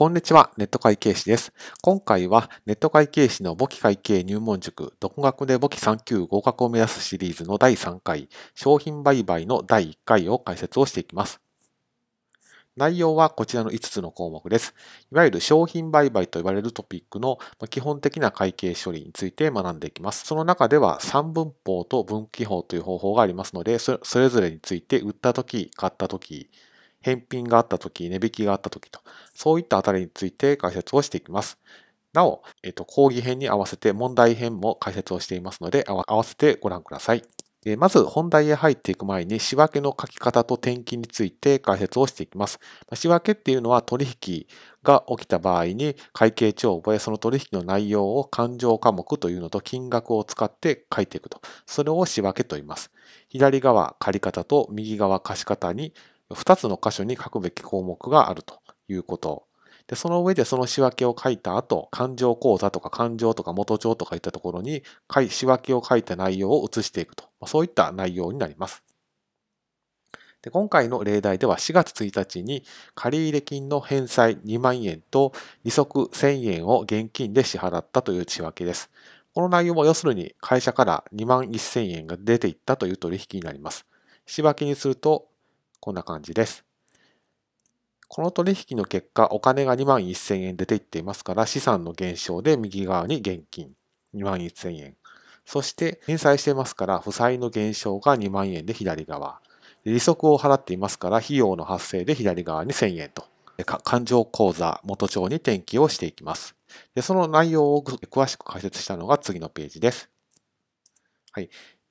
こんにちは、ネット会計士です。今回はネット会計士の簿記会計入門塾、独学で簿記3級合格を目指すシリーズの第3回、商品売買の第1回を解説をしていきます。内容はこちらの5つの項目です。いわゆる商品売買と呼ばれるトピックの基本的な会計処理について学んでいきます。その中では3分法と分岐法という方法がありますので、それぞれについて売ったとき、買ったとき、返品があったとき、値引きがあったときと、そういったあたりについて解説をしていきます。なお、えっ、と、講義編に合わせて問題編も解説をしていますので、合わせてご覧ください。まず本題へ入っていく前に仕分けの書き方と転記について解説をしていきます。仕分けっていうのは取引が起きた場合に会計帳簿へその取引の内容を勘定科目というのと金額を使って書いていくと。それを仕分けと言います。左側借方と右側貸方に2つの箇所に書くべき項目があるということ。で、その上でその仕分けを書いた後、勘定口座とか勘定とか元帳とかいったところに、仕分けを書いた内容を移していくと。そういった内容になります。で今回の例題では4月1日に借入金の返済2万円と利息1000円を現金で支払ったという仕分けです。この内容も要するに会社から2万1000円が出ていったという取引になります。仕分けにするとこんな感じです。この取引の結果、お金が2万1000円出ていっていますから、資産の減少で右側に現金2万1000円。そして返済していますから、負債の減少が2万円で左側。利息を払っていますから、費用の発生で左側に1000円と。勘定口座元帳に転記をしていきます。でその内容を詳しく解説したのが次のページです。はい。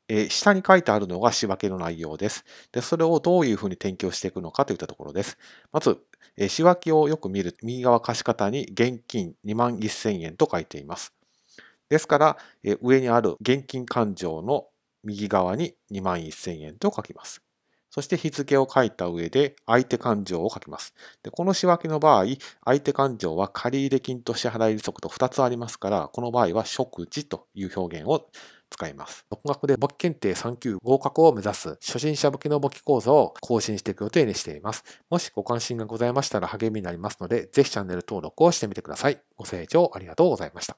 えー、下に書いてあるのが仕分けの内容です。で、それをどういうふうに転記していくのかといったところです。まず、えー、仕分けをよく見る右側貸方に現金2万1000円と書いています。ですから、えー、上にある現金勘定の右側に2万1000円と書きます。そして日付を書いた上で相手勘定を書きます。でこの仕分けの場合、相手勘定は借入金と支払利息と2つありますから、この場合は食事という表現を使います。独学で簿記検定3級合格を目指す初心者向けの簿記講座を更新していく予定にしています。もしご関心がございましたら励みになりますので、ぜひチャンネル登録をしてみてください。ご清聴ありがとうございました。